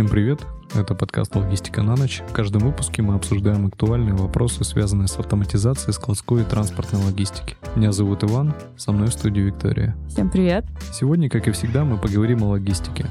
Всем привет! Это подкаст «Логистика на ночь». В каждом выпуске мы обсуждаем актуальные вопросы, связанные с автоматизацией складской и транспортной логистики. Меня зовут Иван, со мной в студии Виктория. Всем привет! Сегодня, как и всегда, мы поговорим о логистике.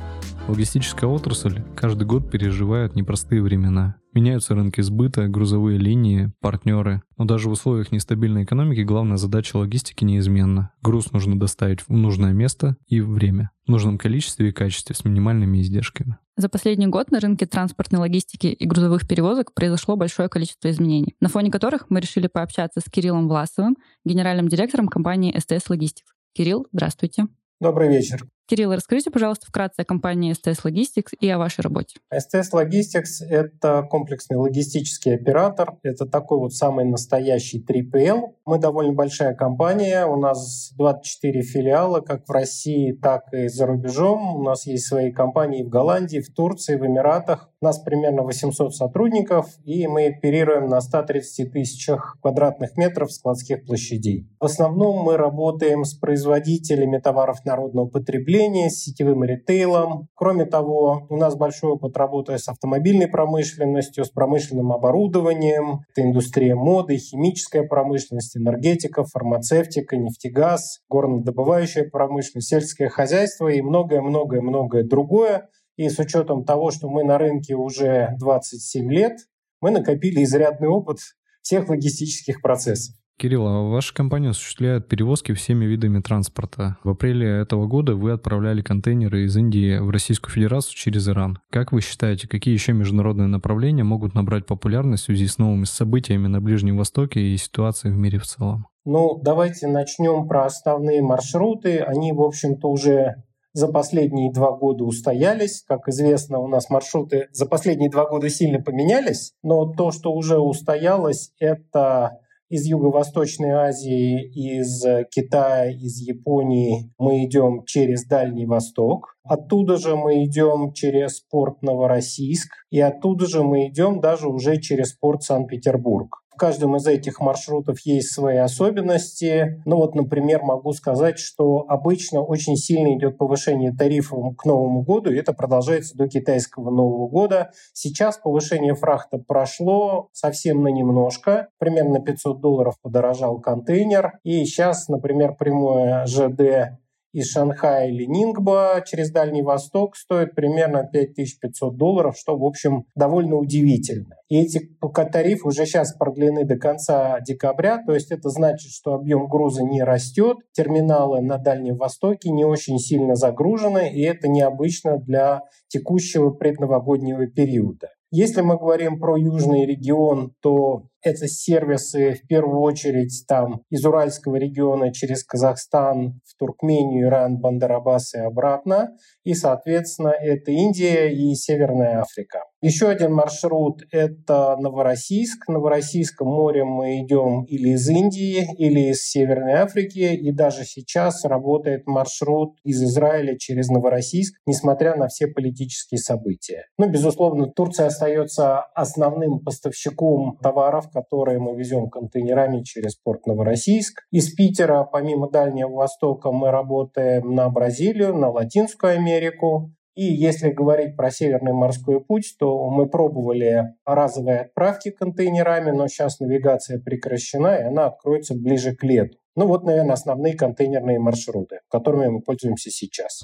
Логистическая отрасль каждый год переживает непростые времена. Меняются рынки сбыта, грузовые линии, партнеры. Но даже в условиях нестабильной экономики главная задача логистики неизменна. Груз нужно доставить в нужное место и время, в нужном количестве и качестве с минимальными издержками. За последний год на рынке транспортной логистики и грузовых перевозок произошло большое количество изменений, на фоне которых мы решили пообщаться с Кириллом Власовым, генеральным директором компании STS Logistics. Кирилл, здравствуйте. Добрый вечер. Кирилл, расскажите, пожалуйста, вкратце о компании STS Logistics и о вашей работе. STS Logistics — это комплексный логистический оператор. Это такой вот самый настоящий 3PL. Мы довольно большая компания. У нас 24 филиала, как в России, так и за рубежом. У нас есть свои компании в Голландии, в Турции, в Эмиратах. У нас примерно 800 сотрудников, и мы оперируем на 130 тысячах квадратных метров складских площадей. В основном мы работаем с производителями товаров народного потребления, потребления, с сетевым ритейлом. Кроме того, у нас большой опыт работы с автомобильной промышленностью, с промышленным оборудованием. Это индустрия моды, химическая промышленность, энергетика, фармацевтика, нефтегаз, горнодобывающая промышленность, сельское хозяйство и многое-многое-многое другое. И с учетом того, что мы на рынке уже 27 лет, мы накопили изрядный опыт всех логистических процессов. Кирилл, а ваша компания осуществляет перевозки всеми видами транспорта. В апреле этого года вы отправляли контейнеры из Индии в Российскую Федерацию через Иран. Как вы считаете, какие еще международные направления могут набрать популярность в связи с новыми событиями на Ближнем Востоке и ситуацией в мире в целом? Ну, давайте начнем про основные маршруты. Они, в общем-то, уже за последние два года устоялись. Как известно, у нас маршруты за последние два года сильно поменялись, но то, что уже устоялось, это из Юго-Восточной Азии, из Китая, из Японии мы идем через Дальний Восток. Оттуда же мы идем через порт Новороссийск, и оттуда же мы идем даже уже через порт Санкт-Петербург каждом из этих маршрутов есть свои особенности. Ну вот, например, могу сказать, что обычно очень сильно идет повышение тарифов к Новому году, и это продолжается до китайского Нового года. Сейчас повышение фрахта прошло совсем на немножко, примерно 500 долларов подорожал контейнер, и сейчас, например, прямое ЖД из Шанхая или Нингба через Дальний Восток стоит примерно 5500 долларов, что, в общем, довольно удивительно. И эти тарифы уже сейчас продлены до конца декабря, то есть это значит, что объем груза не растет, терминалы на Дальнем Востоке не очень сильно загружены, и это необычно для текущего предновогоднего периода. Если мы говорим про южный регион, то это сервисы в первую очередь там из Уральского региона через Казахстан в Туркмению, Иран, Бандарабас и обратно. И, соответственно, это Индия и Северная Африка. Еще один маршрут – это Новороссийск. Новороссийском морем мы идем или из Индии, или из Северной Африки. И даже сейчас работает маршрут из Израиля через Новороссийск, несмотря на все политические события. Ну, безусловно, Турция остается основным поставщиком товаров, которые мы везем контейнерами через порт Новороссийск. Из Питера, помимо Дальнего Востока, мы работаем на Бразилию, на Латинскую Америку. И если говорить про Северный морской путь, то мы пробовали разовые отправки контейнерами, но сейчас навигация прекращена, и она откроется ближе к лету. Ну вот, наверное, основные контейнерные маршруты, которыми мы пользуемся сейчас.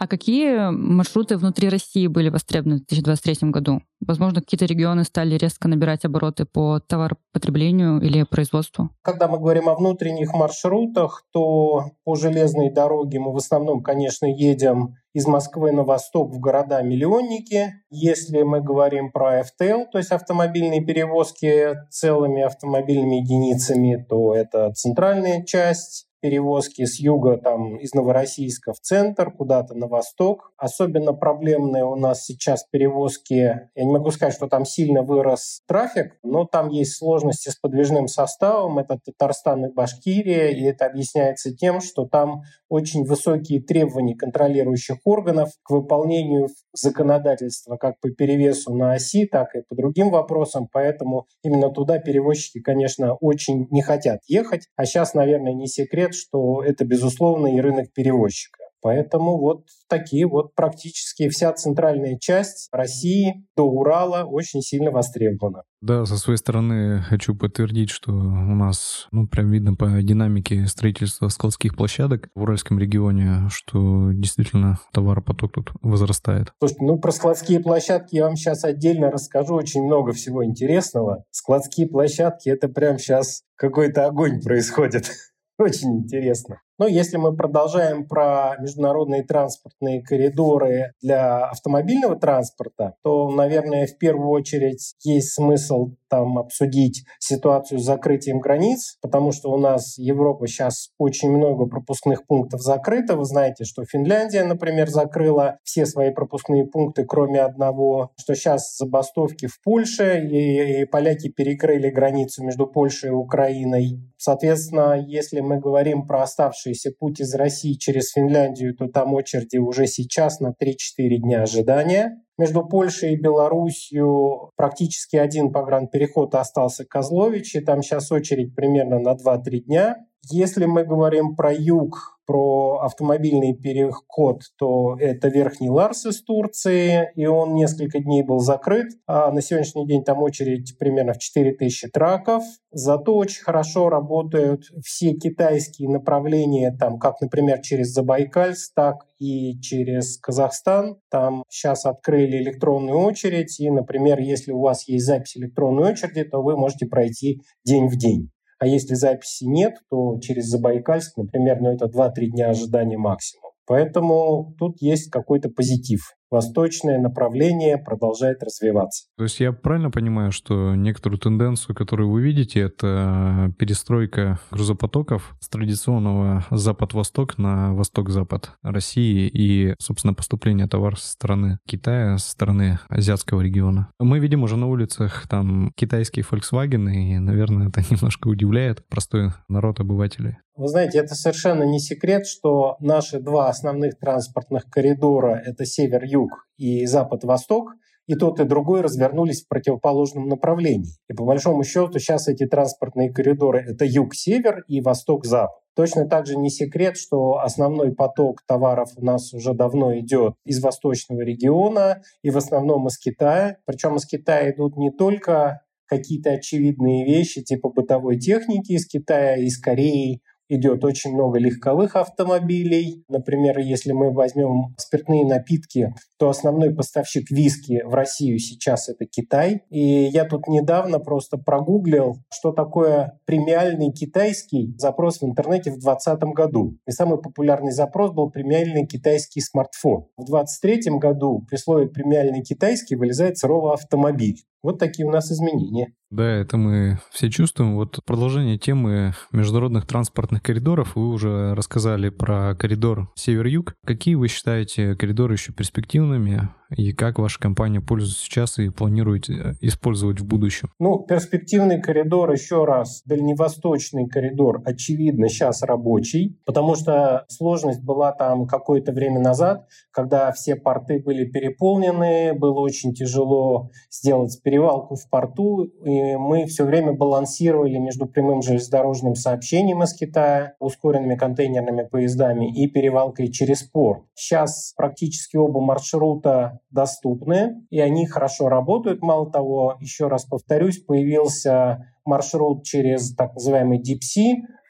А какие маршруты внутри России были востребованы в 2023 году? Возможно, какие-то регионы стали резко набирать обороты по товаропотреблению или производству? Когда мы говорим о внутренних маршрутах, то по железной дороге мы в основном, конечно, едем из Москвы на восток в города-миллионники. Если мы говорим про FTL, то есть автомобильные перевозки целыми автомобильными единицами, то это центральная часть перевозки с юга, там, из Новороссийска в центр, куда-то на восток. Особенно проблемные у нас сейчас перевозки. Я не могу сказать, что там сильно вырос трафик, но там есть сложности с подвижным составом. Это Татарстан и Башкирия, и это объясняется тем, что там очень высокие требования контролирующих органов к выполнению законодательства как по перевесу на оси, так и по другим вопросам. Поэтому именно туда перевозчики, конечно, очень не хотят ехать. А сейчас, наверное, не секрет, что это, безусловно, и рынок перевозчика. Поэтому вот такие вот практически вся центральная часть России до Урала очень сильно востребована. Да, со своей стороны хочу подтвердить, что у нас, ну, прям видно по динамике строительства складских площадок в Уральском регионе, что действительно товаропоток тут возрастает. Слушайте, ну, про складские площадки я вам сейчас отдельно расскажу. Очень много всего интересного. Складские площадки — это прям сейчас какой-то огонь происходит. Очень интересно. Но если мы продолжаем про международные транспортные коридоры для автомобильного транспорта, то, наверное, в первую очередь есть смысл там обсудить ситуацию с закрытием границ, потому что у нас Европа сейчас очень много пропускных пунктов закрыта. Вы знаете, что Финляндия, например, закрыла все свои пропускные пункты, кроме одного, что сейчас забастовки в Польше, и, и поляки перекрыли границу между Польшей и Украиной. Соответственно, если мы говорим про оставшийся путь из России через Финляндию, то там очереди уже сейчас на 3-4 дня ожидания. Между Польшей и Белоруссией практически один погранпереход остался Козлович, и там сейчас очередь примерно на 2-3 дня. Если мы говорим про юг, про автомобильный переход, то это Верхний Ларс из Турции, и он несколько дней был закрыт. А на сегодняшний день там очередь примерно в 4000 траков. Зато очень хорошо работают все китайские направления, там, как, например, через Забайкальск, так и через Казахстан. Там сейчас открыли электронную очередь, и, например, если у вас есть запись электронной очереди, то вы можете пройти день в день. А если записи нет, то через Забайкальск, например, ну это 2-3 дня ожидания максимум. Поэтому тут есть какой-то позитив восточное направление продолжает развиваться. То есть я правильно понимаю, что некоторую тенденцию, которую вы видите, это перестройка грузопотоков с традиционного запад-восток на восток-запад России и, собственно, поступление товаров со стороны Китая, со стороны азиатского региона. Мы видим уже на улицах там китайские Volkswagen, и, наверное, это немножко удивляет простой народ обывателей. Вы знаете, это совершенно не секрет, что наши два основных транспортных коридора — это север-юг и запад-восток, и тот, и другой развернулись в противоположном направлении. И по большому счету сейчас эти транспортные коридоры — это юг-север и восток-запад. Точно так же не секрет, что основной поток товаров у нас уже давно идет из восточного региона и в основном из Китая. Причем из Китая идут не только какие-то очевидные вещи типа бытовой техники из Китая, из Кореи, идет очень много легковых автомобилей. Например, если мы возьмем спиртные напитки, то основной поставщик виски в Россию сейчас это Китай. И я тут недавно просто прогуглил, что такое премиальный китайский запрос в интернете в 2020 году. И самый популярный запрос был премиальный китайский смартфон. В 2023 году при слове премиальный китайский вылезает сырого автомобиль. Вот такие у нас изменения. Да, это мы все чувствуем. Вот продолжение темы международных транспортных коридоров. Вы уже рассказали про коридор север-юг. Какие вы считаете коридоры еще перспективными? И как ваша компания пользуется сейчас и планирует э, использовать в будущем? Ну, перспективный коридор, еще раз, дальневосточный коридор, очевидно, сейчас рабочий, потому что сложность была там какое-то время назад, когда все порты были переполнены, было очень тяжело сделать перевалку в порту, и мы все время балансировали между прямым железнодорожным сообщением из Китая, ускоренными контейнерными поездами и перевалкой через порт. Сейчас практически оба маршрута доступны, и они хорошо работают. Мало того, еще раз повторюсь, появился маршрут через так называемый Deep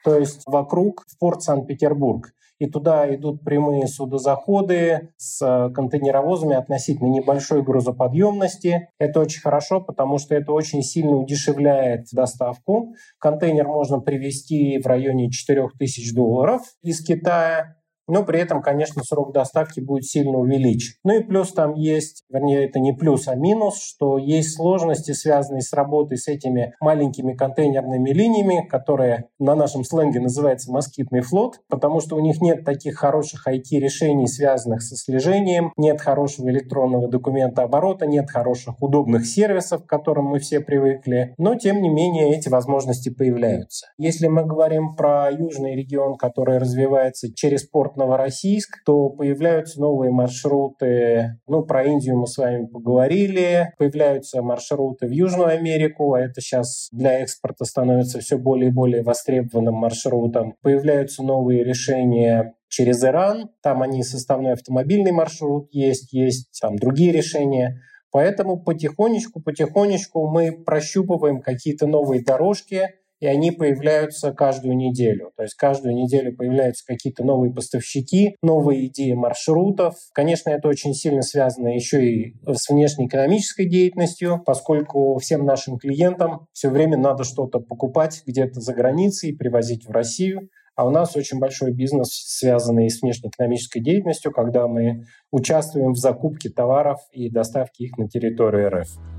то есть вокруг в порт Санкт-Петербург и туда идут прямые судозаходы с э, контейнеровозами относительно небольшой грузоподъемности. Это очень хорошо, потому что это очень сильно удешевляет доставку. Контейнер можно привезти в районе 4000 долларов из Китая, но при этом, конечно, срок доставки будет сильно увеличен. Ну и плюс там есть, вернее, это не плюс, а минус, что есть сложности, связанные с работой с этими маленькими контейнерными линиями, которые на нашем сленге называется москитный флот, потому что у них нет таких хороших IT-решений, связанных со слежением, нет хорошего электронного документа оборота, нет хороших удобных сервисов, к которым мы все привыкли, но тем не менее эти возможности появляются. Если мы говорим про южный регион, который развивается через порт Новороссийск, то появляются новые маршруты. Ну, про Индию мы с вами поговорили. Появляются маршруты в Южную Америку, а это сейчас для экспорта становится все более и более востребованным маршрутом. Появляются новые решения через Иран. Там они составной автомобильный маршрут есть, есть там другие решения. Поэтому потихонечку, потихонечку мы прощупываем какие-то новые дорожки, и они появляются каждую неделю. То есть каждую неделю появляются какие-то новые поставщики, новые идеи маршрутов. Конечно, это очень сильно связано еще и с внешнеэкономической деятельностью, поскольку всем нашим клиентам все время надо что-то покупать где-то за границей, привозить в Россию. А у нас очень большой бизнес, связанный с внешнеэкономической деятельностью, когда мы участвуем в закупке товаров и доставке их на территорию РФ.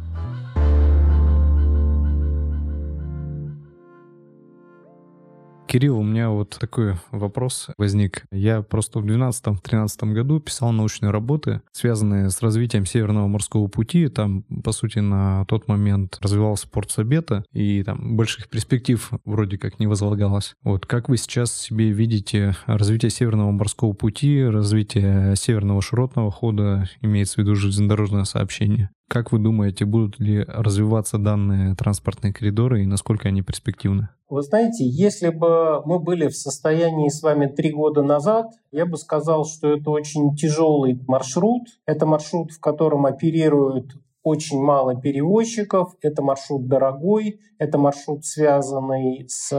Кирилл, у меня вот такой вопрос возник. Я просто в 2012-2013 году писал научные работы, связанные с развитием Северного морского пути. Там, по сути, на тот момент развивался порт Сабета, и там больших перспектив вроде как не возлагалось. Вот как вы сейчас себе видите развитие Северного морского пути, развитие Северного широтного хода, имеется в виду железнодорожное сообщение? Как вы думаете, будут ли развиваться данные транспортные коридоры и насколько они перспективны? Вы знаете, если бы мы были в состоянии с вами три года назад, я бы сказал, что это очень тяжелый маршрут. Это маршрут, в котором оперируют очень мало перевозчиков, это маршрут дорогой, это маршрут, связанный с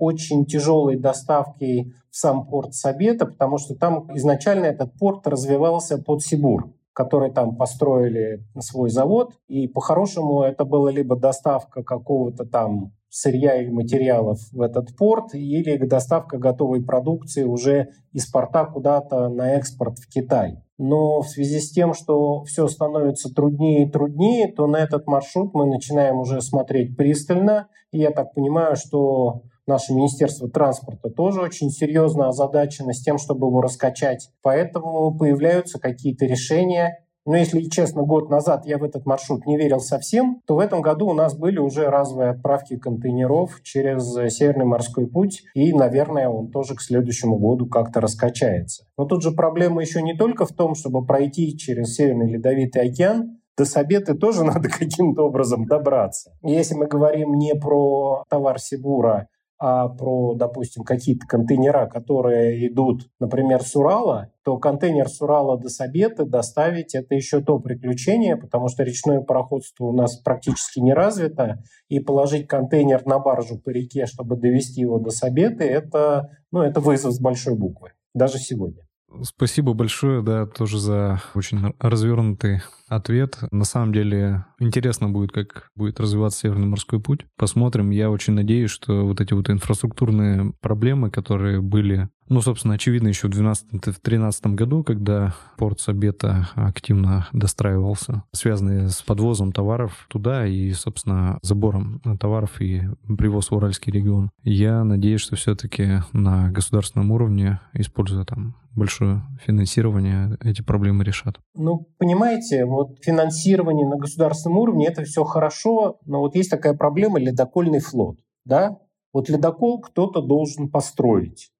очень тяжелой доставкой в сам порт Сабета, потому что там изначально этот порт развивался под Сибур которые там построили свой завод. И по-хорошему это была либо доставка какого-то там сырья или материалов в этот порт, или доставка готовой продукции уже из порта куда-то на экспорт в Китай. Но в связи с тем, что все становится труднее и труднее, то на этот маршрут мы начинаем уже смотреть пристально. И я так понимаю, что наше Министерство транспорта тоже очень серьезно озадачено с тем, чтобы его раскачать. Поэтому появляются какие-то решения, но если честно, год назад я в этот маршрут не верил совсем, то в этом году у нас были уже разовые отправки контейнеров через Северный морской путь, и, наверное, он тоже к следующему году как-то раскачается. Но тут же проблема еще не только в том, чтобы пройти через Северный Ледовитый океан, до Сабеты тоже надо каким-то образом добраться. Если мы говорим не про товар Сибура, а про, допустим, какие-то контейнера, которые идут, например, с Урала, то контейнер с Урала до Сабеты доставить – это еще то приключение, потому что речное пароходство у нас практически не развито, и положить контейнер на баржу по реке, чтобы довести его до Сабеты – это, ну, это вызов с большой буквы, даже сегодня. Спасибо большое, да, тоже за очень развернутый ответ. На самом деле интересно будет, как будет развиваться Северный морской путь. Посмотрим. Я очень надеюсь, что вот эти вот инфраструктурные проблемы, которые были, ну, собственно, очевидно еще в 2012-2013 году, когда порт Сабета активно достраивался, связанные с подвозом товаров туда и, собственно, забором товаров и привоз в Уральский регион. Я надеюсь, что все-таки на государственном уровне, используя там большое финансирование, эти проблемы решат. Ну, понимаете, вот финансирование на государственном уровне это все хорошо, но вот есть такая проблема ледокольный флот, да? Вот ледокол кто-то должен построить.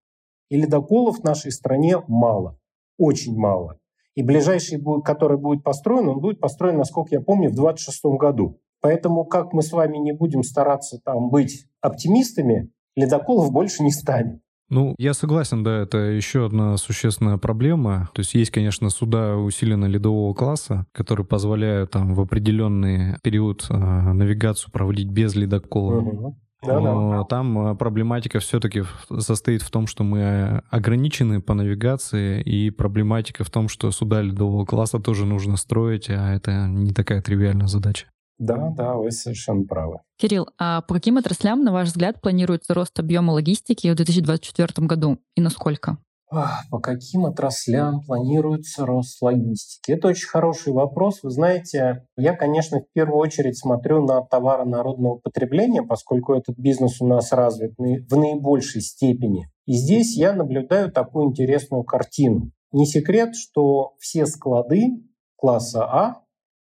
И ледоколов в нашей стране мало, очень мало. И ближайший, который будет построен, он будет построен, насколько я помню, в 2026 году. Поэтому как мы с вами не будем стараться там быть оптимистами, ледоколов больше не станет. Ну, я согласен, да, это еще одна существенная проблема. То есть есть, конечно, суда усиленно ледового класса, которые позволяют там в определенный период э, навигацию проводить без ледокола. Угу. Да, Но да. там а, проблематика все-таки состоит в том, что мы ограничены по навигации, и проблематика в том, что суда ледового класса тоже нужно строить, а это не такая тривиальная задача. Да, да, вы совершенно правы. Кирилл, а по каким отраслям, на ваш взгляд, планируется рост объема логистики в 2024 году и насколько? По каким отраслям планируется рост логистики? Это очень хороший вопрос. Вы знаете, я, конечно, в первую очередь смотрю на товары народного потребления, поскольку этот бизнес у нас развит в наибольшей степени. И здесь я наблюдаю такую интересную картину. Не секрет, что все склады класса А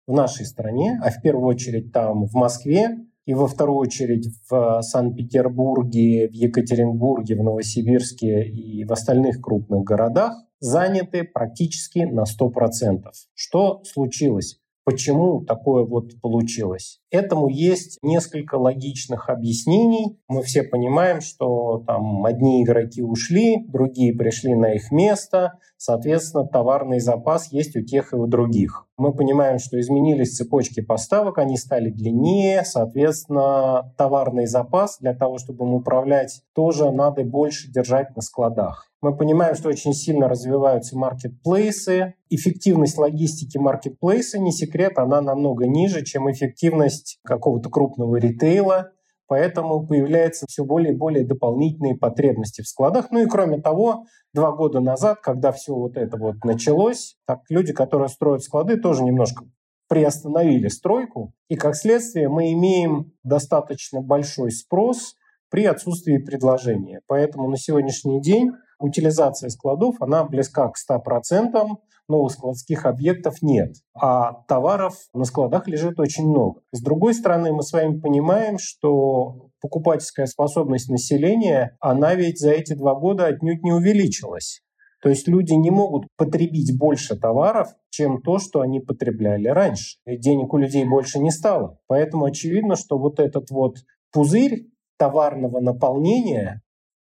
в нашей стране, а в первую очередь там в Москве, и во вторую очередь в Санкт-Петербурге, в Екатеринбурге, в Новосибирске и в остальных крупных городах заняты практически на 100%. Что случилось? Почему такое вот получилось? Этому есть несколько логичных объяснений. Мы все понимаем, что там одни игроки ушли, другие пришли на их место, соответственно, товарный запас есть у тех и у других. Мы понимаем, что изменились цепочки поставок, они стали длиннее, соответственно, товарный запас для того, чтобы им управлять, тоже надо больше держать на складах. Мы понимаем, что очень сильно развиваются маркетплейсы. Эффективность логистики маркетплейса, не секрет, она намного ниже, чем эффективность какого-то крупного ритейла. Поэтому появляются все более и более дополнительные потребности в складах. Ну и кроме того, два года назад, когда все вот это вот началось, так люди, которые строят склады, тоже немножко приостановили стройку. И как следствие мы имеем достаточно большой спрос при отсутствии предложения. Поэтому на сегодняшний день утилизация складов, она близка к 100%, новых складских объектов нет, а товаров на складах лежит очень много. С другой стороны, мы с вами понимаем, что покупательская способность населения, она ведь за эти два года отнюдь не увеличилась. То есть люди не могут потребить больше товаров, чем то, что они потребляли раньше. Денег у людей больше не стало. Поэтому очевидно, что вот этот вот пузырь товарного наполнения,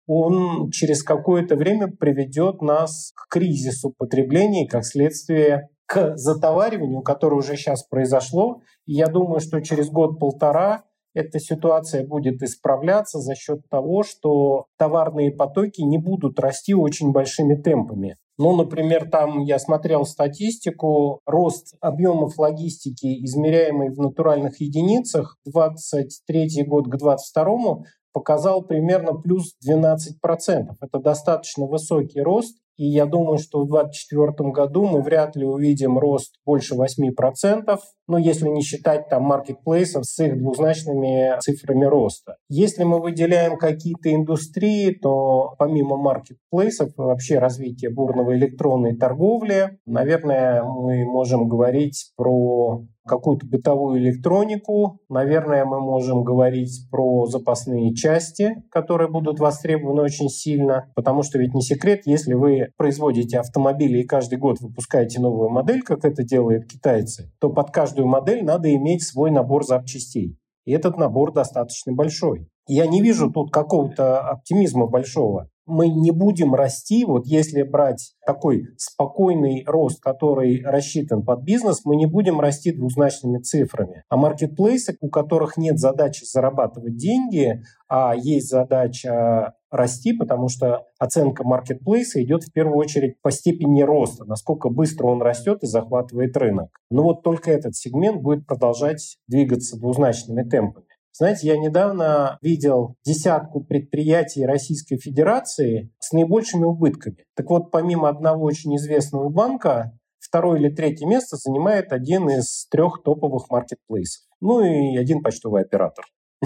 он через какое-то время приведет нас к кризису потребления и, как следствие, к затовариванию, которое уже сейчас произошло. И я думаю, что через год-полтора эта ситуация будет исправляться за счет того, что товарные потоки не будут расти очень большими темпами. Ну, например, там я смотрел статистику, рост объемов логистики, измеряемый в натуральных единицах, 23 год к 22 показал примерно плюс 12%. Это достаточно высокий рост, и я думаю, что в 2024 году мы вряд ли увидим рост больше 8%, ну, если не считать там маркетплейсов с их двузначными цифрами роста. Если мы выделяем какие-то индустрии, то помимо маркетплейсов вообще развитие бурного электронной торговли, наверное, мы можем говорить про какую-то бытовую электронику. Наверное, мы можем говорить про запасные части, которые будут востребованы очень сильно, потому что ведь не секрет, если вы производите автомобили и каждый год выпускаете новую модель, как это делают китайцы, то под каждую модель надо иметь свой набор запчастей. И этот набор достаточно большой. Я не вижу тут какого-то оптимизма большого мы не будем расти, вот если брать такой спокойный рост, который рассчитан под бизнес, мы не будем расти двузначными цифрами. А маркетплейсы, у которых нет задачи зарабатывать деньги, а есть задача расти, потому что оценка маркетплейса идет в первую очередь по степени роста, насколько быстро он растет и захватывает рынок. Но вот только этот сегмент будет продолжать двигаться двузначными темпами. Знаете, я недавно видел десятку предприятий Российской Федерации с наибольшими убытками. Так вот, помимо одного очень известного банка, второе или третье место занимает один из трех топовых маркетплейсов. Ну и один почтовый оператор.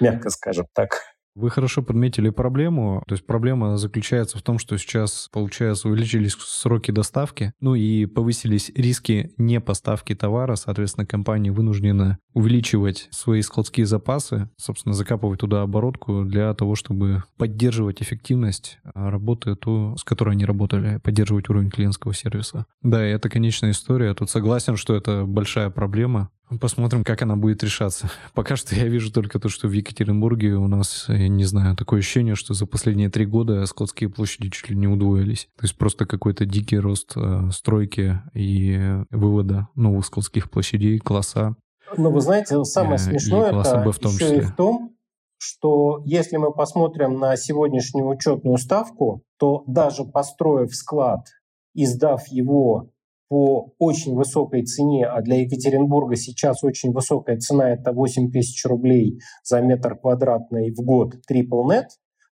Мягко скажем так. Вы хорошо подметили проблему. То есть проблема заключается в том, что сейчас, получается, увеличились сроки доставки, ну и повысились риски непоставки товара. Соответственно, компании вынуждены увеличивать свои складские запасы, собственно, закапывать туда оборотку для того, чтобы поддерживать эффективность работы, ту, с которой они работали, поддерживать уровень клиентского сервиса. Да, и это конечная история. Тут согласен, что это большая проблема. Посмотрим, как она будет решаться. Пока что я вижу только то, что в Екатеринбурге у нас, я не знаю, такое ощущение, что за последние три года складские площади чуть ли не удвоились. То есть просто какой-то дикий рост э, стройки и вывода новых складских площадей, класса. Ну, вы знаете, самое э, смешное это в том еще числе. и в том, что если мы посмотрим на сегодняшнюю учетную ставку, то даже построив склад и сдав его по очень высокой цене, а для Екатеринбурга сейчас очень высокая цена – это 8 тысяч рублей за метр квадратный в год TripleNet,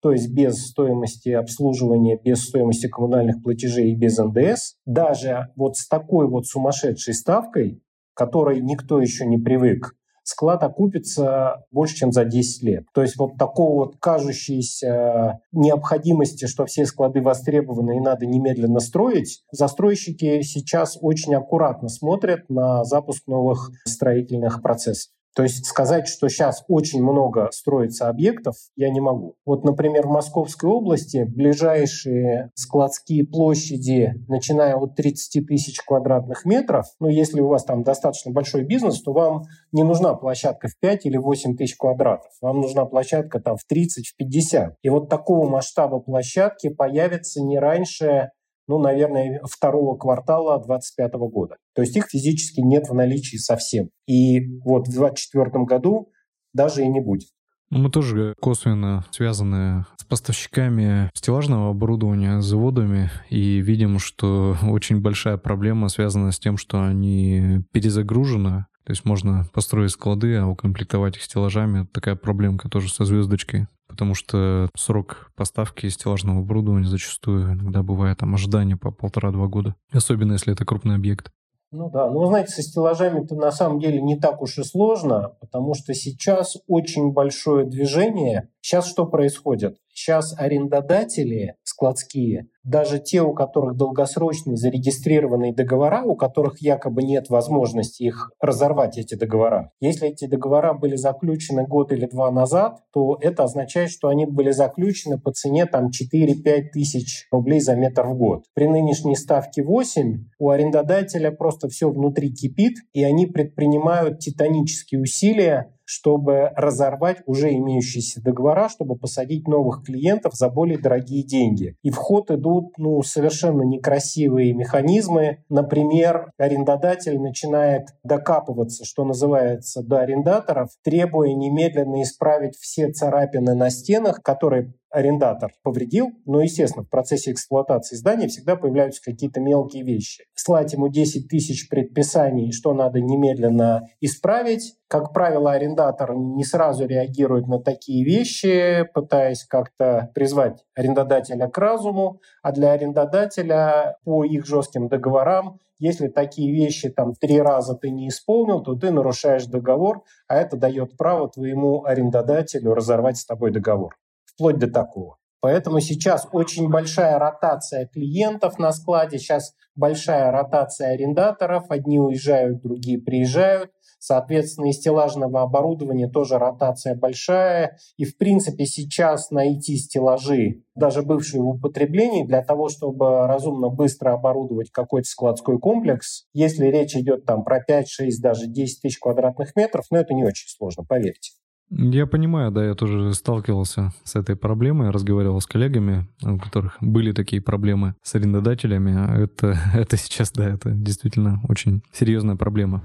то есть без стоимости обслуживания, без стоимости коммунальных платежей и без НДС, даже вот с такой вот сумасшедшей ставкой, которой никто еще не привык, склад окупится больше, чем за 10 лет. То есть вот такого вот кажущейся необходимости, что все склады востребованы и надо немедленно строить, застройщики сейчас очень аккуратно смотрят на запуск новых строительных процессов. То есть сказать, что сейчас очень много строится объектов, я не могу. Вот, например, в Московской области ближайшие складские площади, начиная от 30 тысяч квадратных метров, ну, если у вас там достаточно большой бизнес, то вам не нужна площадка в 5 или 8 тысяч квадратов. Вам нужна площадка там в 30, в 50. И вот такого масштаба площадки появится не раньше ну, наверное, второго квартала 2025 года. То есть их физически нет в наличии совсем. И вот в 2024 году даже и не будет. Ну, мы тоже косвенно связаны с поставщиками стеллажного оборудования, заводами, и видим, что очень большая проблема связана с тем, что они перезагружены, то есть можно построить склады, а укомплектовать их стеллажами. Такая проблемка тоже со звездочкой потому что срок поставки стеллажного оборудования зачастую иногда бывает там ожидание по полтора-два года, особенно если это крупный объект. Ну да, ну вы знаете, со стеллажами-то на самом деле не так уж и сложно, потому что сейчас очень большое движение. Сейчас что происходит? Сейчас арендодатели складские, даже те, у которых долгосрочные зарегистрированные договора, у которых якобы нет возможности их разорвать, эти договора. Если эти договора были заключены год или два назад, то это означает, что они были заключены по цене там 4-5 тысяч рублей за метр в год. При нынешней ставке 8 у арендодателя просто все внутри кипит, и они предпринимают титанические усилия чтобы разорвать уже имеющиеся договора, чтобы посадить новых клиентов за более дорогие деньги. И в ход идут ну, совершенно некрасивые механизмы. Например, арендодатель начинает докапываться, что называется, до арендаторов, требуя немедленно исправить все царапины на стенах, которые арендатор повредил, но, естественно, в процессе эксплуатации здания всегда появляются какие-то мелкие вещи. Слать ему 10 тысяч предписаний, что надо немедленно исправить. Как правило, арендатор не сразу реагирует на такие вещи, пытаясь как-то призвать арендодателя к разуму, а для арендодателя по их жестким договорам если такие вещи там три раза ты не исполнил, то ты нарушаешь договор, а это дает право твоему арендодателю разорвать с тобой договор вплоть до такого. Поэтому сейчас очень большая ротация клиентов на складе, сейчас большая ротация арендаторов, одни уезжают, другие приезжают. Соответственно, из стеллажного оборудования тоже ротация большая. И, в принципе, сейчас найти стеллажи, даже бывшие в употреблении, для того, чтобы разумно быстро оборудовать какой-то складской комплекс, если речь идет там про 5, 6, даже 10 тысяч квадратных метров, ну, это не очень сложно, поверьте. Я понимаю, да, я тоже сталкивался с этой проблемой, разговаривал с коллегами, у которых были такие проблемы с арендодателями. Это, это сейчас, да, это действительно очень серьезная проблема.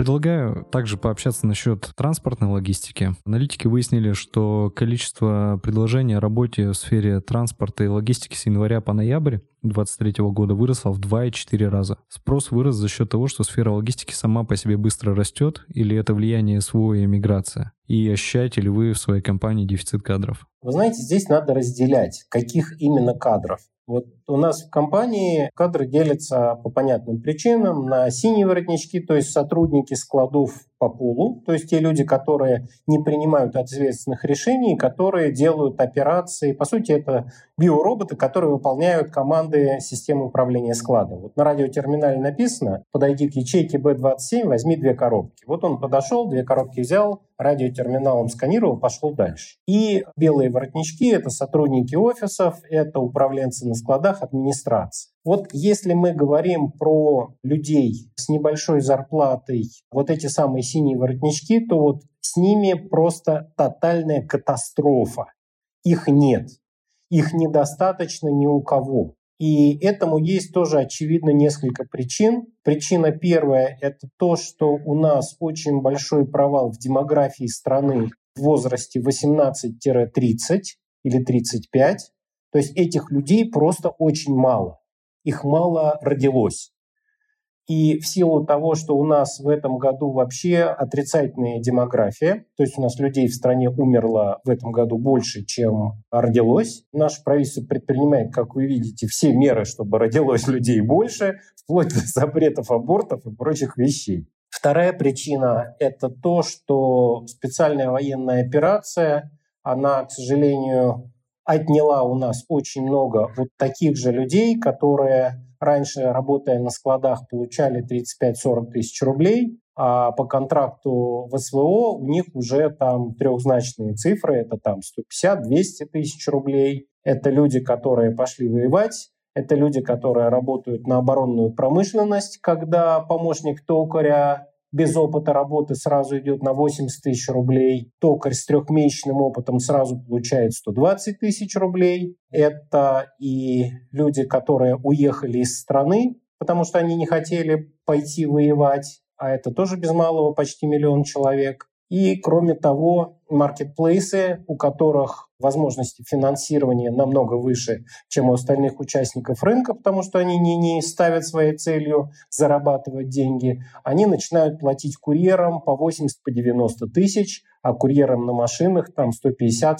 Предлагаю также пообщаться насчет транспортной логистики. Аналитики выяснили, что количество предложений о работе в сфере транспорта и логистики с января по ноябрь 2023 года выросло в 2,4 раза. Спрос вырос за счет того, что сфера логистики сама по себе быстро растет, или это влияние СВО и миграция? И ощущаете ли вы в своей компании дефицит кадров? Вы знаете, здесь надо разделять, каких именно кадров. Вот у нас в компании кадры делятся по понятным причинам на синие воротнички, то есть сотрудники складов по полу, то есть те люди, которые не принимают ответственных решений, которые делают операции. По сути, это биороботы, которые выполняют команды системы управления складом. Вот на радиотерминале написано «Подойди к ячейке B27, возьми две коробки». Вот он подошел, две коробки взял, радиотерминалом сканировал, пошел дальше. И белые воротнички — это сотрудники офисов, это управленцы на складах, администрации. Вот если мы говорим про людей с небольшой зарплатой, вот эти самые синие воротнички, то вот с ними просто тотальная катастрофа. Их нет. Их недостаточно ни у кого. И этому есть тоже, очевидно, несколько причин. Причина первая – это то, что у нас очень большой провал в демографии страны в возрасте 18-30 или 35. То есть этих людей просто очень мало их мало родилось. И в силу того, что у нас в этом году вообще отрицательная демография, то есть у нас людей в стране умерло в этом году больше, чем родилось, наше правительство предпринимает, как вы видите, все меры, чтобы родилось людей больше, вплоть до запретов абортов и прочих вещей. Вторая причина – это то, что специальная военная операция, она, к сожалению, отняла у нас очень много вот таких же людей, которые раньше, работая на складах, получали 35-40 тысяч рублей, а по контракту в СВО у них уже там трехзначные цифры, это там 150-200 тысяч рублей. Это люди, которые пошли воевать, это люди, которые работают на оборонную промышленность, когда помощник токаря без опыта работы сразу идет на 80 тысяч рублей. Токарь с трехмесячным опытом сразу получает 120 тысяч рублей. Это и люди, которые уехали из страны, потому что они не хотели пойти воевать, а это тоже без малого почти миллион человек. И, кроме того, маркетплейсы, у которых возможности финансирования намного выше, чем у остальных участников рынка, потому что они не, не ставят своей целью зарабатывать деньги, они начинают платить курьерам по 80-90 по тысяч, а курьерам на машинах там 150-170.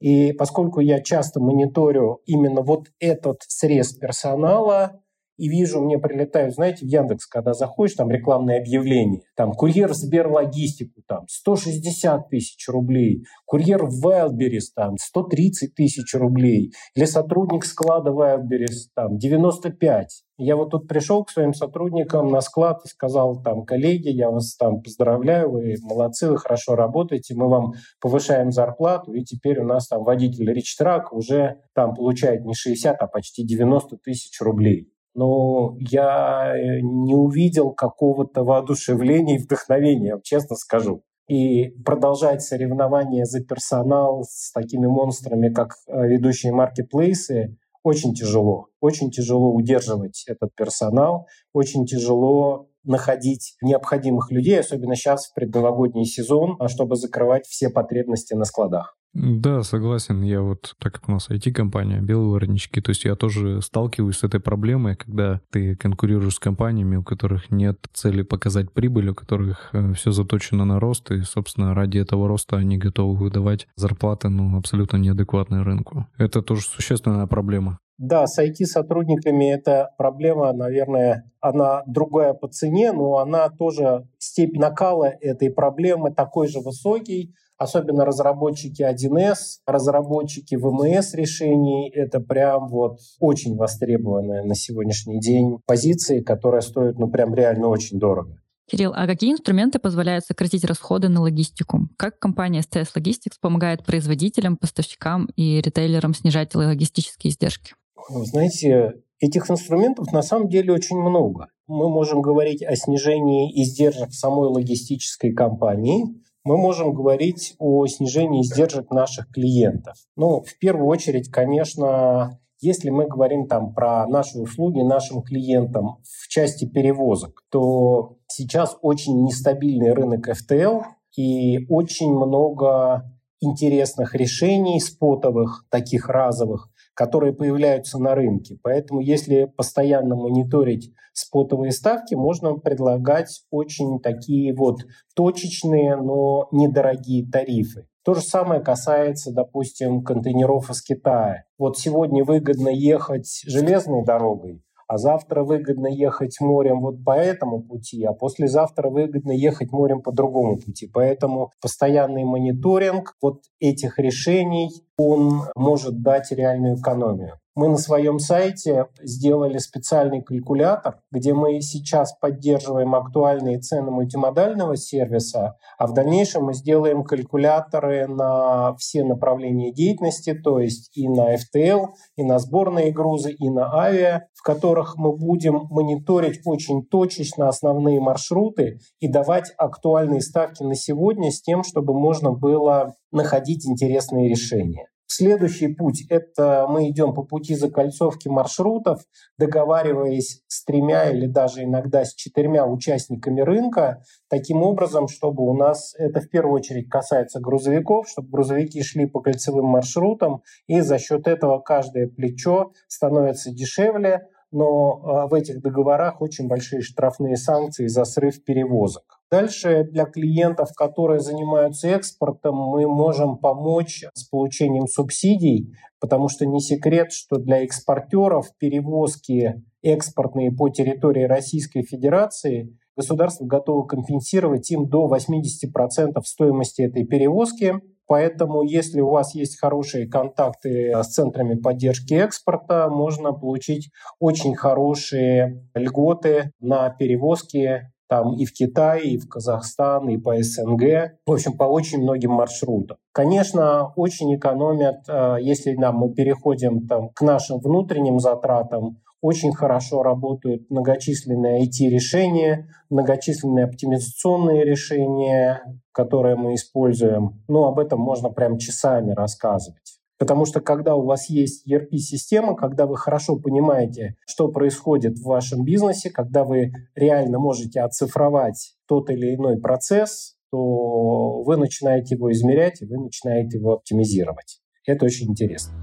И поскольку я часто мониторю именно вот этот срез персонала, и вижу, мне прилетают, знаете, в Яндекс, когда заходишь, там рекламное объявление, там курьер Сберлогистику, там 160 тысяч рублей, курьер в Wildberries, там 130 тысяч рублей, или сотрудник склада Wildberries, там 95. Я вот тут пришел к своим сотрудникам на склад и сказал, там, коллеги, я вас там поздравляю, вы молодцы, вы хорошо работаете, мы вам повышаем зарплату, и теперь у нас там водитель Ричтрак уже там получает не 60, а почти 90 тысяч рублей но я э, не увидел какого-то воодушевления и вдохновения, честно скажу. И продолжать соревнования за персонал с такими монстрами, как э, ведущие маркетплейсы, очень тяжело. Очень тяжело удерживать этот персонал, очень тяжело находить необходимых людей, особенно сейчас в предновогодний сезон, а чтобы закрывать все потребности на складах. Да, согласен. Я вот, так как у нас IT-компания, белые воротнички, то есть я тоже сталкиваюсь с этой проблемой, когда ты конкурируешь с компаниями, у которых нет цели показать прибыль, у которых э, все заточено на рост, и, собственно, ради этого роста они готовы выдавать зарплаты, ну, абсолютно неадекватные рынку. Это тоже существенная проблема. Да, с IT-сотрудниками эта проблема, наверное, она другая по цене, но она тоже, степень накала этой проблемы такой же высокий, особенно разработчики 1С, разработчики ВМС решений, это прям вот очень востребованная на сегодняшний день позиции, которая стоит, ну, прям реально очень дорого. Кирилл, а какие инструменты позволяют сократить расходы на логистику? Как компания STS Logistics помогает производителям, поставщикам и ритейлерам снижать логистические издержки? Знаете, этих инструментов на самом деле очень много. Мы можем говорить о снижении издержек самой логистической компании, мы можем говорить о снижении издержек наших клиентов. Ну, в первую очередь, конечно, если мы говорим там про наши услуги нашим клиентам в части перевозок, то сейчас очень нестабильный рынок FTL и очень много интересных решений спотовых, таких разовых, которые появляются на рынке. Поэтому если постоянно мониторить спотовые ставки, можно предлагать очень такие вот точечные, но недорогие тарифы. То же самое касается, допустим, контейнеров из Китая. Вот сегодня выгодно ехать железной дорогой, а завтра выгодно ехать морем вот по этому пути, а послезавтра выгодно ехать морем по другому пути. Поэтому постоянный мониторинг вот этих решений, он может дать реальную экономию. Мы на своем сайте сделали специальный калькулятор, где мы сейчас поддерживаем актуальные цены мультимодального сервиса, а в дальнейшем мы сделаем калькуляторы на все направления деятельности, то есть и на FTL, и на сборные грузы, и на авиа, в которых мы будем мониторить очень точечно основные маршруты и давать актуальные ставки на сегодня с тем, чтобы можно было находить интересные решения. Следующий путь – это мы идем по пути закольцовки маршрутов, договариваясь с тремя или даже иногда с четырьмя участниками рынка, таким образом, чтобы у нас, это в первую очередь касается грузовиков, чтобы грузовики шли по кольцевым маршрутам, и за счет этого каждое плечо становится дешевле, но а, в этих договорах очень большие штрафные санкции за срыв перевозок. Дальше для клиентов, которые занимаются экспортом, мы можем помочь с получением субсидий, потому что не секрет, что для экспортеров перевозки экспортные по территории Российской Федерации государство готово компенсировать им до 80% стоимости этой перевозки. Поэтому, если у вас есть хорошие контакты с центрами поддержки экспорта, можно получить очень хорошие льготы на перевозки там и в Китай, и в Казахстан, и по СНГ, в общем, по очень многим маршрутам. Конечно, очень экономят, э, если нам мы переходим там, к нашим внутренним затратам, очень хорошо работают многочисленные IT-решения, многочисленные оптимизационные решения, которые мы используем. Ну, об этом можно прям часами рассказывать. Потому что когда у вас есть ERP-система, когда вы хорошо понимаете, что происходит в вашем бизнесе, когда вы реально можете оцифровать тот или иной процесс, то вы начинаете его измерять и вы начинаете его оптимизировать. Это очень интересно.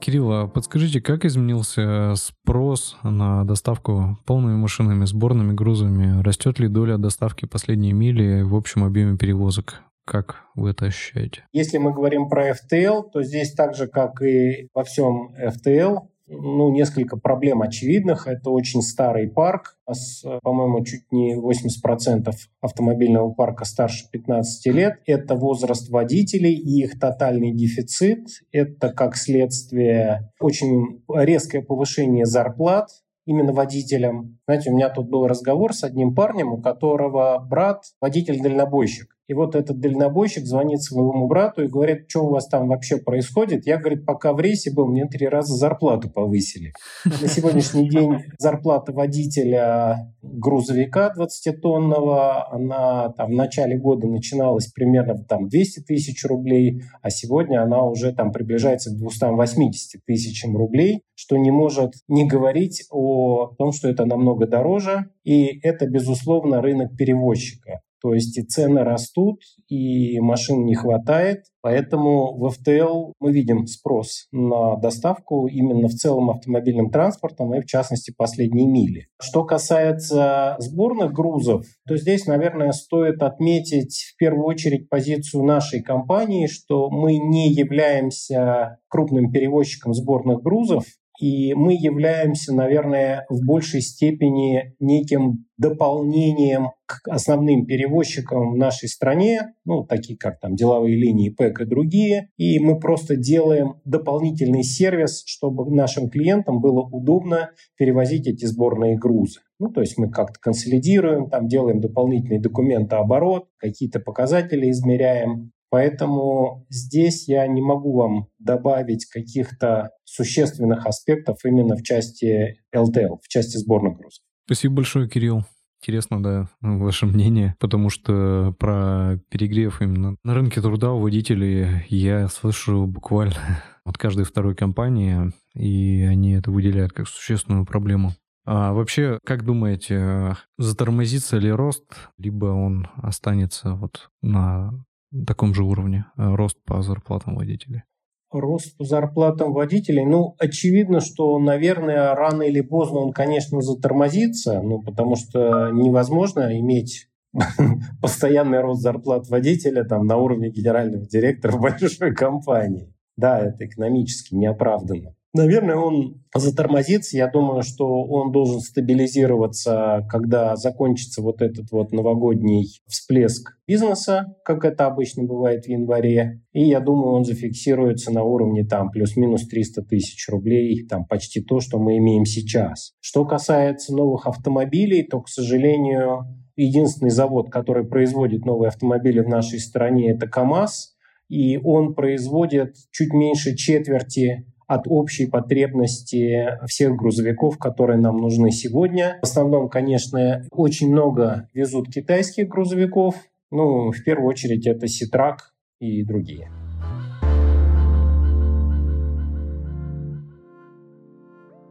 Кирилл, а подскажите, как изменился спрос на доставку полными машинами, сборными грузами? Растет ли доля доставки последней мили в общем объеме перевозок? Как вы это ощущаете? Если мы говорим про FTL, то здесь так же, как и во всем FTL, ну, несколько проблем очевидных. Это очень старый парк. У нас, по-моему, чуть не 80% автомобильного парка старше 15 лет. Это возраст водителей и их тотальный дефицит. Это, как следствие, очень резкое повышение зарплат именно водителям. Знаете, у меня тут был разговор с одним парнем, у которого брат водитель-дальнобойщик. И вот этот дальнобойщик звонит своему брату и говорит, что у вас там вообще происходит. Я, говорит, пока в рейсе был, мне три раза зарплату повысили. На сегодняшний день зарплата водителя грузовика 20-тонного, она там в начале года начиналась примерно там 200 тысяч рублей, а сегодня она уже там приближается к 280 тысячам рублей, что не может не говорить о том, что это намного дороже. И это, безусловно, рынок перевозчика. То есть и цены растут, и машин не хватает. Поэтому в FTL мы видим спрос на доставку именно в целом автомобильным транспортом и в частности последние мили. Что касается сборных грузов, то здесь, наверное, стоит отметить в первую очередь позицию нашей компании, что мы не являемся крупным перевозчиком сборных грузов, и мы являемся, наверное, в большей степени неким дополнением к основным перевозчикам в нашей стране, ну, такие как там деловые линии ПЭК и другие, и мы просто делаем дополнительный сервис, чтобы нашим клиентам было удобно перевозить эти сборные грузы. Ну, то есть мы как-то консолидируем, там делаем дополнительные документы оборот, какие-то показатели измеряем, Поэтому здесь я не могу вам добавить каких-то существенных аспектов именно в части LTL, в части сборных грузов. Спасибо большое, Кирилл. Интересно, да, ваше мнение, потому что про перегрев именно на рынке труда у водителей я слышу буквально от каждой второй компании, и они это выделяют как существенную проблему. А вообще, как думаете, затормозится ли рост, либо он останется вот на таком же уровне э, рост по зарплатам водителей? Рост по зарплатам водителей, ну, очевидно, что, наверное, рано или поздно он, конечно, затормозится, ну, потому что невозможно иметь постоянный рост зарплат водителя там, на уровне генерального директора большой компании. Да, это экономически неоправданно. Наверное, он затормозится. Я думаю, что он должен стабилизироваться, когда закончится вот этот вот новогодний всплеск бизнеса, как это обычно бывает в январе. И я думаю, он зафиксируется на уровне там плюс-минус 300 тысяч рублей, там почти то, что мы имеем сейчас. Что касается новых автомобилей, то, к сожалению, единственный завод, который производит новые автомобили в нашей стране, это КАМАЗ. И он производит чуть меньше четверти от общей потребности всех грузовиков, которые нам нужны сегодня. В основном, конечно, очень много везут китайских грузовиков. Ну, в первую очередь, это Ситрак и другие.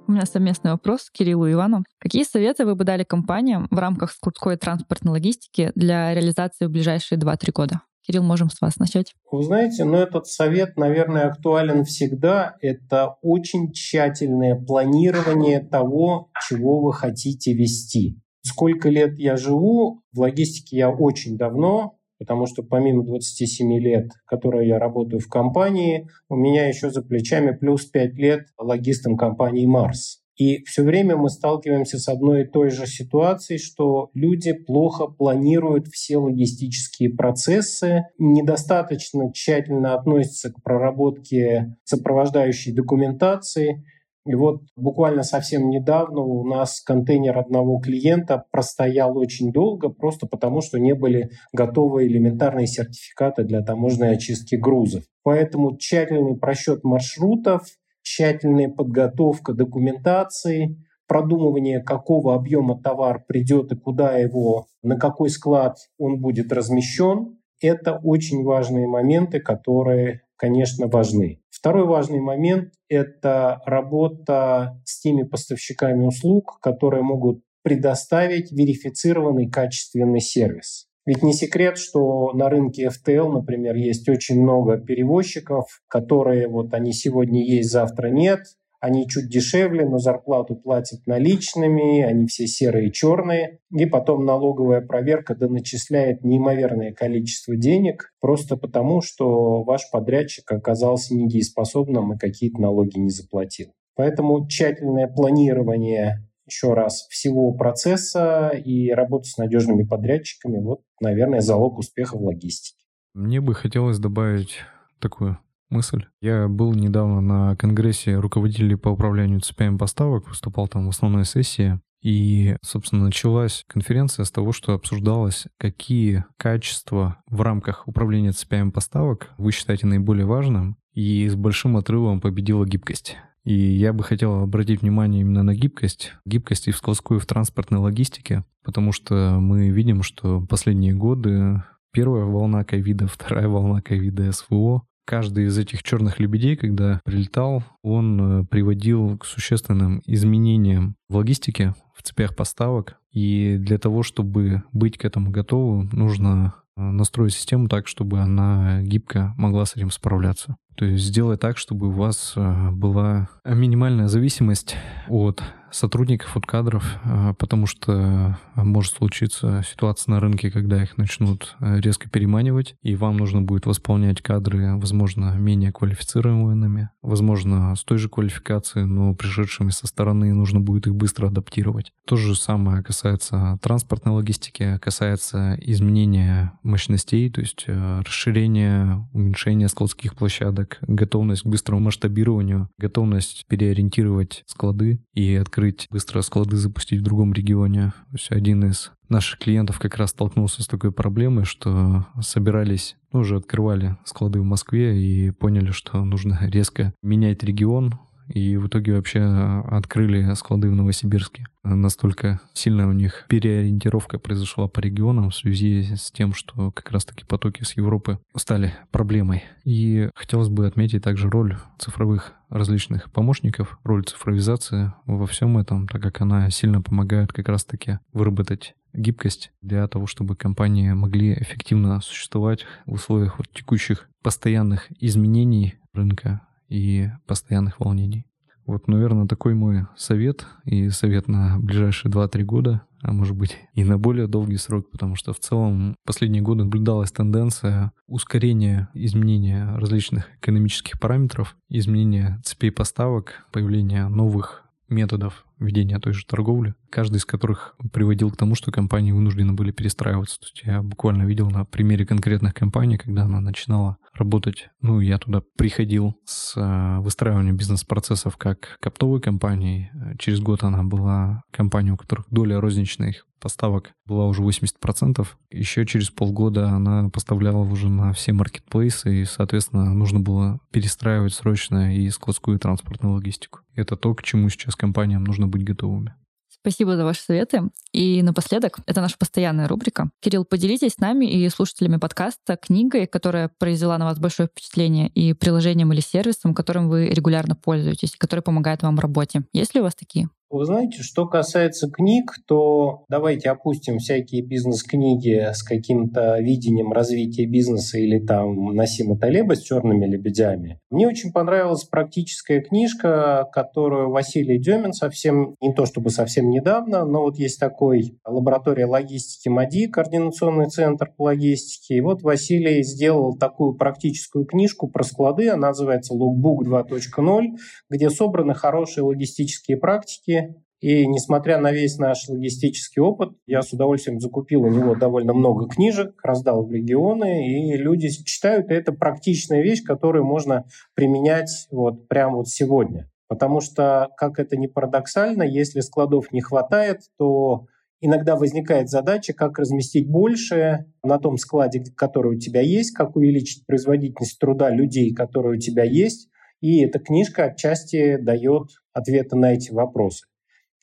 У меня совместный вопрос к Кириллу и Ивану. Какие советы вы бы дали компаниям в рамках складской транспортной логистики для реализации в ближайшие 2-3 года? Кирилл, можем с вас начать. Вы знаете, ну этот совет, наверное, актуален всегда. Это очень тщательное планирование того, чего вы хотите вести. Сколько лет я живу, в логистике я очень давно, потому что помимо 27 лет, которые я работаю в компании, у меня еще за плечами плюс 5 лет логистом компании «Марс». И все время мы сталкиваемся с одной и той же ситуацией, что люди плохо планируют все логистические процессы, недостаточно тщательно относятся к проработке сопровождающей документации. И вот буквально совсем недавно у нас контейнер одного клиента простоял очень долго, просто потому что не были готовы элементарные сертификаты для таможенной очистки грузов. Поэтому тщательный просчет маршрутов, тщательная подготовка документации, продумывание, какого объема товар придет и куда его, на какой склад он будет размещен, это очень важные моменты, которые, конечно, важны. Второй важный момент — это работа с теми поставщиками услуг, которые могут предоставить верифицированный качественный сервис. Ведь не секрет, что на рынке FTL, например, есть очень много перевозчиков, которые вот они сегодня есть, завтра нет, они чуть дешевле, но зарплату платят наличными, они все серые и черные. И потом налоговая проверка доначисляет неимоверное количество денег просто потому, что ваш подрядчик оказался недееспособным и какие-то налоги не заплатил. Поэтому тщательное планирование еще раз, всего процесса и работа с надежными подрядчиками, вот, наверное, залог успеха в логистике. Мне бы хотелось добавить такую мысль. Я был недавно на конгрессе руководителей по управлению цепями поставок, выступал там в основной сессии. И, собственно, началась конференция с того, что обсуждалось, какие качества в рамках управления цепями поставок вы считаете наиболее важным, и с большим отрывом победила гибкость. И я бы хотел обратить внимание именно на гибкость. Гибкость и в складской, и в транспортной логистике, потому что мы видим, что последние годы первая волна ковида, вторая волна ковида, СВО, каждый из этих черных лебедей, когда прилетал, он э, приводил к существенным изменениям в логистике, в цепях поставок. И для того, чтобы быть к этому готовым, нужно настроить систему так, чтобы она гибко могла с этим справляться. То есть сделать так, чтобы у вас э, была минимальная зависимость от сотрудников, от кадров, э, потому что может случиться ситуация на рынке, когда их начнут э, резко переманивать, и вам нужно будет восполнять кадры, возможно, менее квалифицированными, возможно, с той же квалификацией, но пришедшими со стороны, нужно будет их быстро адаптировать. То же самое касается транспортной логистики, касается изменения мощностей, то есть э, расширения, уменьшения складских площадок, готовность к быстрому масштабированию, готовность переориентировать склады и открыть быстро склады, запустить в другом регионе. То есть один из наших клиентов как раз столкнулся с такой проблемой, что собирались, ну, уже открывали склады в Москве и поняли, что нужно резко менять регион, и в итоге вообще открыли склады в Новосибирске. Настолько сильная у них переориентировка произошла по регионам в связи с тем, что как раз-таки потоки с Европы стали проблемой. И хотелось бы отметить также роль цифровых различных помощников, роль цифровизации во всем этом, так как она сильно помогает как раз-таки выработать гибкость для того, чтобы компании могли эффективно существовать в условиях вот текущих постоянных изменений рынка и постоянных волнений. Вот, наверное, такой мой совет и совет на ближайшие 2-3 года, а может быть и на более долгий срок, потому что в целом последние годы наблюдалась тенденция ускорения изменения различных экономических параметров, изменения цепей поставок, появления новых методов ведения той же торговли, каждый из которых приводил к тому, что компании вынуждены были перестраиваться. То есть я буквально видел на примере конкретных компаний, когда она начинала работать, ну, я туда приходил с э, выстраиванием бизнес-процессов как коптовой компании. Через год она была компанией, у которых доля розничных поставок была уже 80%. Еще через полгода она поставляла уже на все маркетплейсы, и, соответственно, нужно было перестраивать срочно и складскую и транспортную логистику. Это то, к чему сейчас компаниям нужно быть готовыми. Спасибо за ваши советы. И напоследок, это наша постоянная рубрика. Кирилл, поделитесь с нами и слушателями подкаста книгой, которая произвела на вас большое впечатление, и приложением или сервисом, которым вы регулярно пользуетесь, который помогает вам в работе. Есть ли у вас такие? Вы знаете, что касается книг, то давайте опустим всякие бизнес-книги с каким-то видением развития бизнеса или там Насима Талеба с черными лебедями. Мне очень понравилась практическая книжка, которую Василий Демин совсем, не то чтобы совсем недавно, но вот есть такой лаборатория логистики МАДИ, координационный центр по логистике. И вот Василий сделал такую практическую книжку про склады, она называется Lookbook 2.0, где собраны хорошие логистические практики, и несмотря на весь наш логистический опыт, я с удовольствием закупил у него довольно много книжек, раздал в регионы, и люди читают, и это практичная вещь, которую можно применять вот прямо вот сегодня. Потому что, как это ни парадоксально, если складов не хватает, то иногда возникает задача, как разместить больше на том складе, который у тебя есть, как увеличить производительность труда людей, которые у тебя есть. И эта книжка отчасти дает ответы на эти вопросы.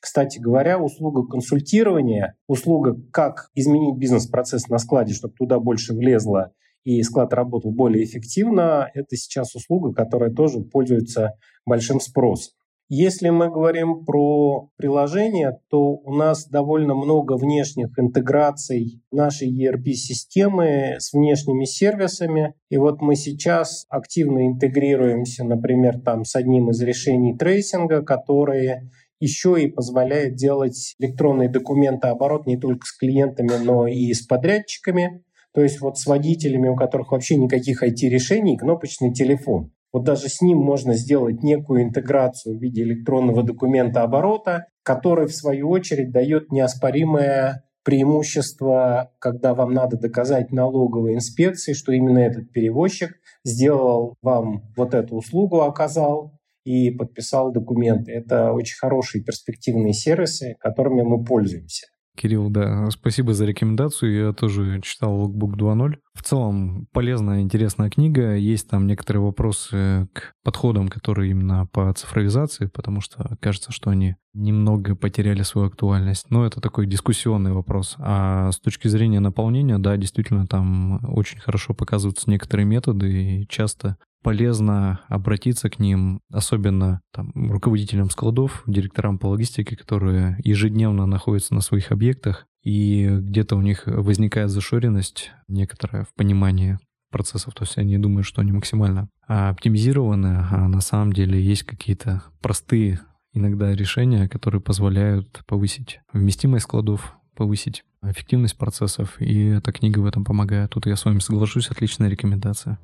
Кстати говоря, услуга консультирования, услуга, как изменить бизнес-процесс на складе, чтобы туда больше влезло и склад работал более эффективно, это сейчас услуга, которая тоже пользуется большим спросом. Если мы говорим про приложение, то у нас довольно много внешних интеграций нашей ERP-системы с внешними сервисами. И вот мы сейчас активно интегрируемся, например, там с одним из решений трейсинга, которые еще и позволяет делать электронные документы оборот не только с клиентами, но и с подрядчиками. То есть вот с водителями, у которых вообще никаких IT-решений, кнопочный телефон. Вот даже с ним можно сделать некую интеграцию в виде электронного документа оборота, который, в свою очередь, дает неоспоримое преимущество, когда вам надо доказать налоговой инспекции, что именно этот перевозчик сделал вам вот эту услугу, оказал, и подписал документы. Это очень хорошие перспективные сервисы, которыми мы пользуемся. Кирилл, да, спасибо за рекомендацию. Я тоже читал Logbook 2.0. В целом, полезная, интересная книга. Есть там некоторые вопросы к подходам, которые именно по цифровизации, потому что кажется, что они немного потеряли свою актуальность. Но это такой дискуссионный вопрос. А с точки зрения наполнения, да, действительно, там очень хорошо показываются некоторые методы, и часто полезно обратиться к ним, особенно там, руководителям складов, директорам по логистике, которые ежедневно находятся на своих объектах, и где-то у них возникает зашоренность некоторая в понимании процессов, то есть они думают, что они максимально оптимизированы, а на самом деле есть какие-то простые иногда решения, которые позволяют повысить вместимость складов, повысить эффективность процессов, и эта книга в этом помогает. Тут я с вами соглашусь, отличная рекомендация.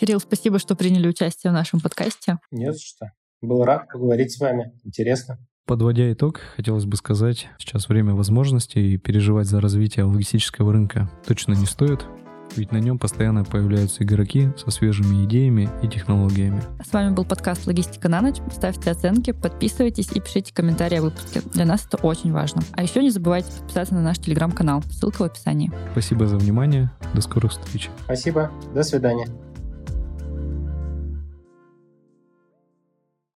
Кирилл, спасибо, что приняли участие в нашем подкасте. Не за что. Был рад поговорить с вами. Интересно. Подводя итог, хотелось бы сказать, сейчас время возможностей и переживать за развитие логистического рынка точно не стоит. Ведь на нем постоянно появляются игроки со свежими идеями и технологиями. С вами был подкаст «Логистика на ночь». Ставьте оценки, подписывайтесь и пишите комментарии о выпуске. Для нас это очень важно. А еще не забывайте подписаться на наш телеграм-канал. Ссылка в описании. Спасибо за внимание. До скорых встреч. Спасибо. До свидания.